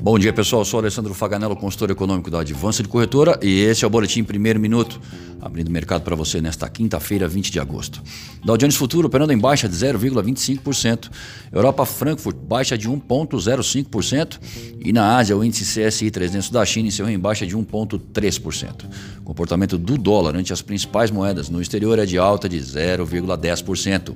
Bom dia, pessoal. Eu sou Alessandro Faganello, consultor econômico da Advança de Corretora, e esse é o Boletim Primeiro Minuto, abrindo mercado para você nesta quinta-feira, 20 de agosto. Dow Jones Futuro operando em baixa de 0,25%, Europa Frankfurt baixa de 1,05% e na Ásia o índice CSI 300 da China encerrou em baixa de 1,3%. O comportamento do dólar ante as principais moedas no exterior é de alta de 0,10%.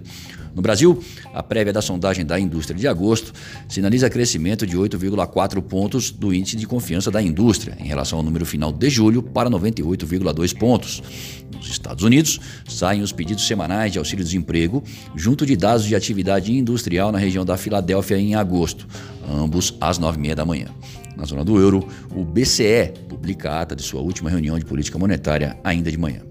No Brasil, a prévia da sondagem da indústria de agosto sinaliza crescimento de 8,4 pontos do índice de confiança da indústria em relação ao número final de julho para 98,2 pontos. Nos Estados Unidos, saem os pedidos semanais de auxílio-desemprego, junto de dados de atividade industrial na região da Filadélfia em agosto, ambos às 9h30 da manhã. Na zona do euro, o BCE publica a ata de sua última reunião de política monetária ainda de manhã.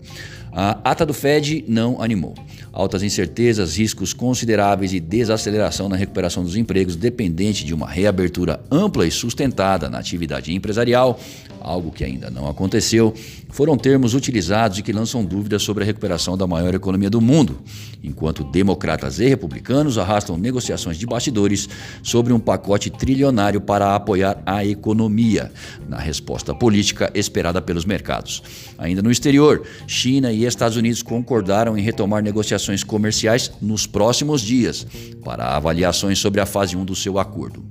A ata do Fed não animou. Altas incertezas, riscos consideráveis e desaceleração na recuperação dos empregos dependente de uma reabertura ampla e sustentada na atividade empresarial, algo que ainda não aconteceu, foram termos utilizados e que lançam dúvidas sobre a recuperação da maior economia do mundo, enquanto democratas e republicanos arrastam negociações de bastidores sobre um pacote trilionário para apoiar a economia, na resposta política esperada pelos mercados. Ainda no exterior, China e Estados Unidos concordaram em retomar negociações comerciais nos próximos dias para avaliações sobre a fase 1 do seu acordo.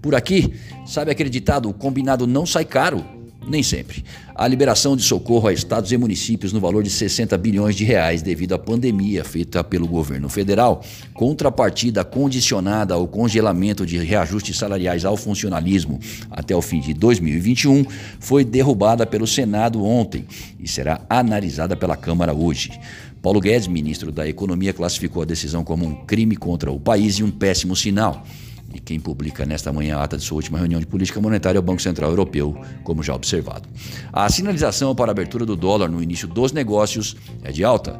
Por aqui, sabe aquele ditado: o combinado não sai caro? Nem sempre. A liberação de socorro a estados e municípios no valor de 60 bilhões de reais devido à pandemia feita pelo governo federal, contrapartida condicionada ao congelamento de reajustes salariais ao funcionalismo até o fim de 2021, foi derrubada pelo Senado ontem e será analisada pela Câmara hoje. Paulo Guedes, ministro da Economia, classificou a decisão como um crime contra o país e um péssimo sinal. E quem publica nesta manhã a ata de sua última reunião de política monetária é o Banco Central Europeu, como já observado. A sinalização para a abertura do dólar no início dos negócios é de alta.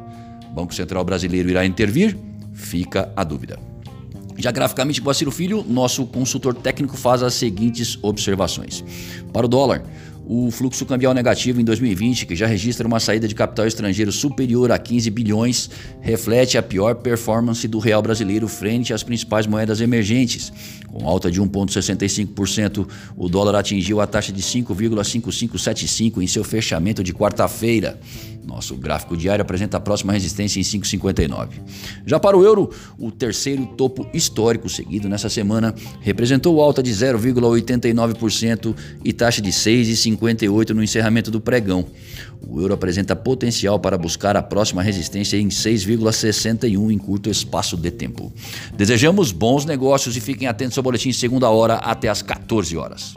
Banco Central brasileiro irá intervir? Fica a dúvida. Já graficamente, Guaciro Filho, nosso consultor técnico, faz as seguintes observações. Para o dólar, o fluxo cambial negativo em 2020, que já registra uma saída de capital estrangeiro superior a 15 bilhões, reflete a pior performance do real brasileiro frente às principais moedas emergentes. Com alta de 1,65%, o dólar atingiu a taxa de 5,5575 em seu fechamento de quarta-feira. Nosso gráfico diário apresenta a próxima resistência em 5,59. Já para o euro, o terceiro topo histórico seguido nessa semana representou alta de 0,89% e taxa de 6,58 no encerramento do pregão. O euro apresenta potencial para buscar a próxima resistência em 6,61 em curto espaço de tempo. Desejamos bons negócios e fiquem atentos ao boletim segunda hora até às 14 horas.